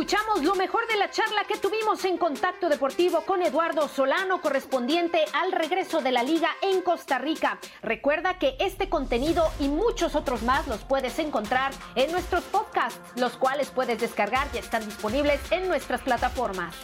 Escuchamos lo mejor de la charla que tuvimos en Contacto Deportivo con Eduardo Solano, correspondiente al regreso de la liga en Costa Rica. Recuerda que este contenido y muchos otros más los puedes encontrar en nuestros podcasts, los cuales puedes descargar y están disponibles en nuestras plataformas.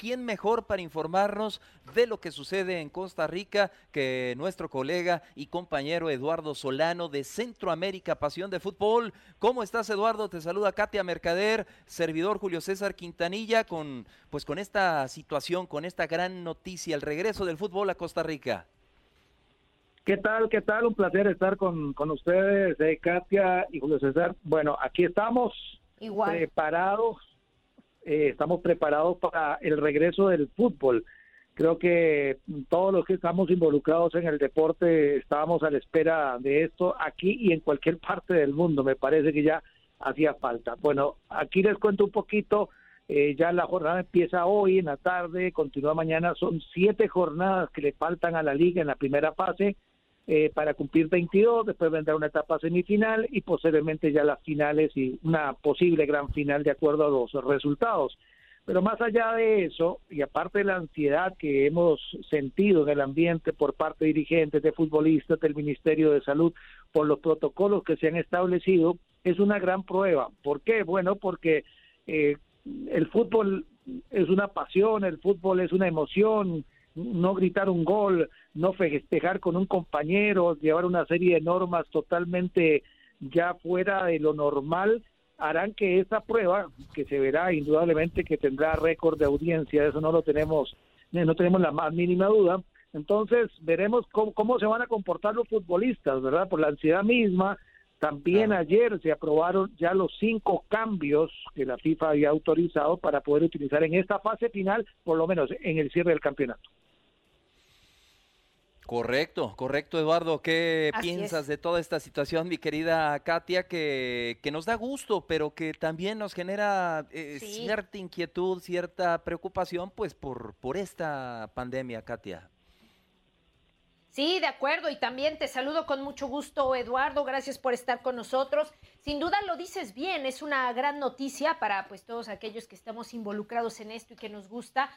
¿Quién mejor para informarnos de lo que sucede en Costa Rica que nuestro colega y compañero Eduardo Solano de Centroamérica Pasión de Fútbol? ¿Cómo estás, Eduardo? Te saluda Katia Mercader, servidor Julio César Quintanilla, con, pues, con esta situación, con esta gran noticia, el regreso del fútbol a Costa Rica. ¿Qué tal? ¿Qué tal? Un placer estar con, con ustedes, eh, Katia y Julio César. Bueno, aquí estamos Igual. preparados eh, estamos preparados para el regreso del fútbol. Creo que todos los que estamos involucrados en el deporte estábamos a la espera de esto aquí y en cualquier parte del mundo. Me parece que ya hacía falta. Bueno, aquí les cuento un poquito. Eh, ya la jornada empieza hoy en la tarde, continúa mañana. Son siete jornadas que le faltan a la liga en la primera fase eh, para cumplir 22. Después vendrá una etapa semifinal y posiblemente ya las finales y una posible gran final de acuerdo a los resultados. Pero más allá de eso, y aparte de la ansiedad que hemos sentido en el ambiente por parte de dirigentes, de futbolistas, del Ministerio de Salud, por los protocolos que se han establecido, es una gran prueba. ¿Por qué? Bueno, porque eh, el fútbol es una pasión, el fútbol es una emoción, no gritar un gol, no festejar con un compañero, llevar una serie de normas totalmente ya fuera de lo normal, harán que esta prueba, que se verá indudablemente que tendrá récord de audiencia, eso no lo tenemos, no tenemos la más mínima duda, entonces veremos cómo, cómo se van a comportar los futbolistas, ¿verdad? Por la ansiedad misma, también ayer se aprobaron ya los cinco cambios que la FIFA había autorizado para poder utilizar en esta fase final, por lo menos en el cierre del campeonato. Correcto, correcto, Eduardo. ¿Qué Así piensas es. de toda esta situación, mi querida Katia, que, que nos da gusto, pero que también nos genera eh, Sí. cierta inquietud, cierta preocupación, pues por, por esta pandemia, Katia? Sí, de acuerdo. Y también te saludo con mucho gusto, Eduardo. Gracias por estar con nosotros. Sin duda lo dices bien, es una gran noticia para pues todos aquellos que estamos involucrados en esto y que nos gusta.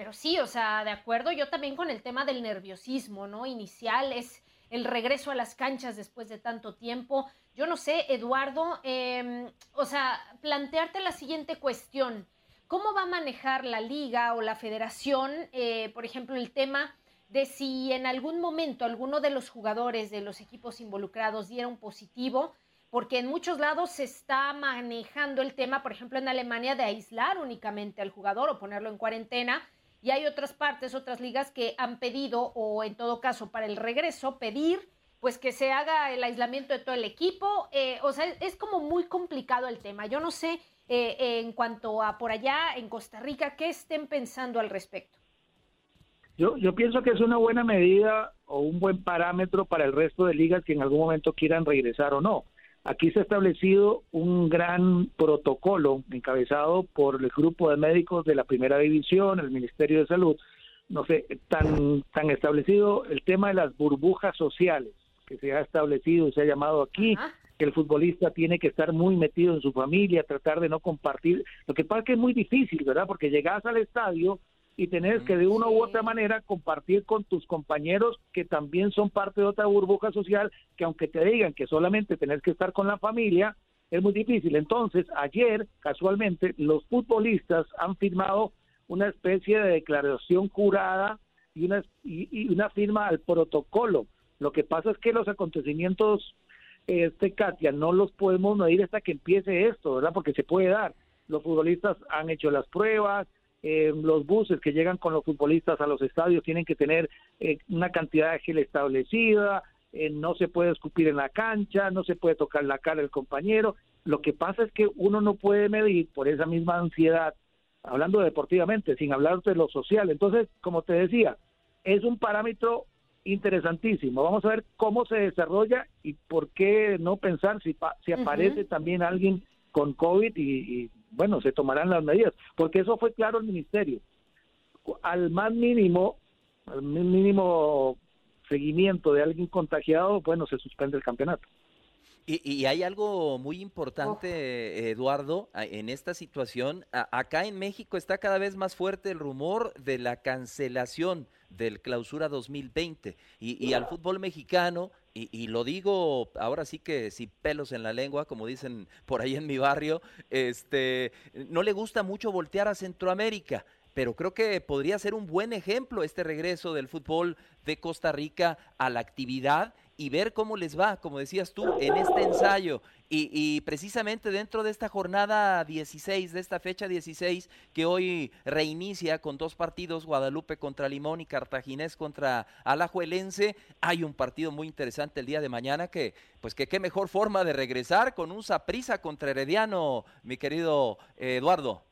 Pero sí, o sea, de acuerdo, yo también con el tema del nerviosismo, ¿no? Inicial es el regreso a las canchas después de tanto tiempo. Yo no sé, Eduardo, em, o sea, plantearte la siguiente cuestión. ¿Cómo va a manejar la liga o la federación, eh, por ejemplo, el tema de si en algún momento alguno de los jugadores de los equipos involucrados diera un positivo? Porque en muchos lados se está manejando el tema, por ejemplo, en Alemania, de aislar únicamente al jugador o ponerlo en cuarentena y hay otras partes, otras ligas que han pedido, o en todo caso para el regreso, pedir pues que se haga el aislamiento de todo el equipo. Eh, o sea, es como muy complicado el tema. Yo no sé eh, en cuanto a por allá en Costa Rica, ¿qué estén pensando al respecto? Yo, yo pienso que es una buena medida o un buen parámetro para el resto de ligas que en algún momento quieran regresar o no. Aquí se ha establecido un gran protocolo encabezado por el grupo de médicos de la primera división, el Ministerio de Salud, no sé, tan, tan establecido el tema de las burbujas sociales que se ha establecido y se ha llamado aquí, que el futbolista tiene que estar muy metido en su familia, tratar de no compartir. Lo que pasa es que es muy difícil, ¿verdad? Porque llegas al estadio y tenés que de una u otra manera compartir con tus compañeros que también son parte de otra burbuja social, que aunque te digan que solamente tenés que estar con la familia, es muy difícil. Entonces, ayer, casualmente, los futbolistas han firmado una especie de declaración jurada y una, y, una firma al protocolo. Lo que pasa es que los acontecimientos, este Katia, no los podemos medir hasta que empiece esto, ¿verdad? Porque se puede dar. Los futbolistas han hecho las pruebas, eh, los buses que llegan con los futbolistas a los estadios tienen que tener eh, una cantidad de gel establecida, eh, no se puede escupir en la cancha, no se puede tocar la cara del compañero. Lo que pasa es que uno no puede medir por esa misma ansiedad, hablando deportivamente, sin hablar de lo social. Entonces, como te decía, es un parámetro interesantísimo. Vamos a ver cómo se desarrolla y por qué no pensar si, si aparece también alguien con COVID y, bueno, se tomarán las medidas, porque eso fue claro el ministerio. Al más mínimo, al mínimo seguimiento de alguien contagiado, bueno, se suspende el campeonato. Y, hay algo muy importante, Eduardo, en esta situación. acá en México está cada vez más fuerte el rumor de la cancelación del clausura 2020. Y, y al fútbol mexicano, y, y, lo digo ahora sí que sin pelos en la lengua, como dicen por ahí en mi barrio, este, no le gusta mucho voltear a Centroamérica pero creo que podría ser un buen ejemplo este regreso del fútbol de Costa Rica a la actividad y ver cómo les va, como decías tú, en este ensayo. Y, precisamente dentro de esta jornada 16, de esta fecha 16, que hoy reinicia con dos partidos, Guadalupe contra Limón y Cartaginés contra Alajuelense, hay un partido muy interesante el día de mañana que, pues que qué mejor forma de regresar con un Saprisa contra Herediano, mi querido Eduardo.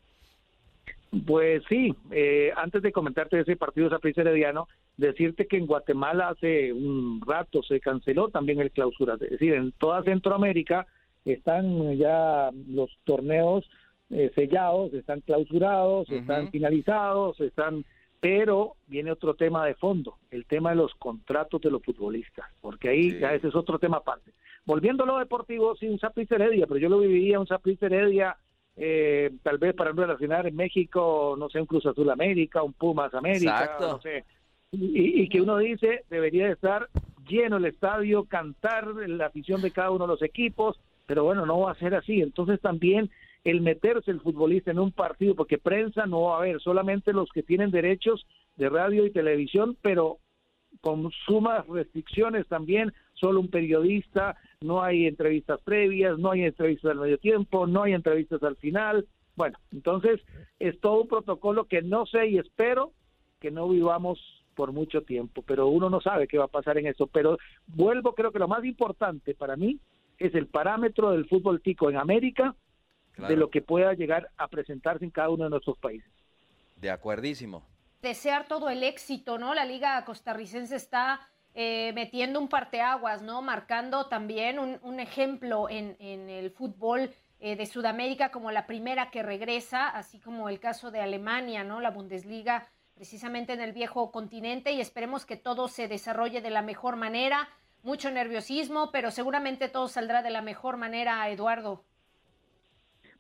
Pues sí, eh, antes de comentarte ese partido Saprissa Herediano, decirte que en Guatemala hace un rato se canceló también el clausura, es decir, en toda Centroamérica están ya los torneos eh, sellados, están clausurados, están finalizados, están pero viene otro tema de fondo, el tema de los contratos de los futbolistas, porque ahí ya ese es otro tema aparte. Volviendo a lo deportivo, sí, un Saprissa Heredia, pero yo lo viviría un Saprissa Heredia eh, tal vez para no relacionar en México, no sé, un Cruz Azul América, un Pumas América, no sé, y, que uno dice debería estar lleno el estadio, cantar la afición de cada uno de los equipos, pero bueno, no va a ser así. Entonces también el meterse el futbolista en un partido, porque prensa no va a haber, solamente los que tienen derechos de radio y televisión, pero con sumas restricciones también, solo un periodista, no hay entrevistas previas, no hay entrevistas al medio tiempo, no hay entrevistas al final. Bueno, entonces es todo un protocolo que no sé y espero que no vivamos por mucho tiempo, pero uno no sabe qué va a pasar en eso. Pero vuelvo, creo que lo más importante para mí es el parámetro del fútbol tico en América, de lo que pueda llegar a presentarse en cada uno de nuestros países. De acuerdísimo. Desear todo el éxito, ¿no? La liga costarricense está eh, metiendo un parteaguas, ¿no? Marcando también un, ejemplo en, el fútbol eh, de Sudamérica como la primera que regresa, así como el caso de Alemania, ¿no? La Bundesliga precisamente en el viejo continente y esperemos que todo se desarrolle de la mejor manera. Mucho nerviosismo, pero seguramente todo saldrá de la mejor manera, Eduardo.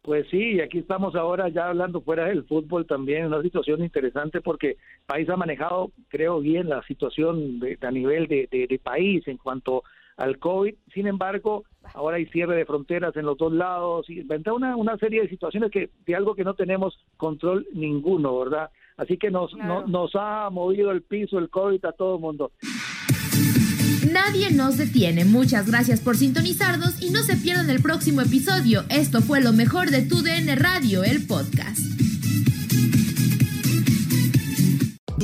Pues sí, aquí estamos ahora ya hablando fuera del fútbol también, una situación interesante porque el país ha manejado, creo bien, la situación de, a nivel de, de, país en cuanto al COVID. Sin embargo, ahora hay cierre de fronteras en los dos lados y vendrá una, una serie de situaciones que de algo que no tenemos control ninguno, ¿verdad? Así que nos, nos ha movido el piso el COVID a todo el mundo. Nadie nos detiene. Muchas gracias por sintonizarnos y no se pierdan el próximo episodio. Esto fue lo mejor de tu DN Radio, el podcast.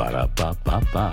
Ba-da-ba-ba-ba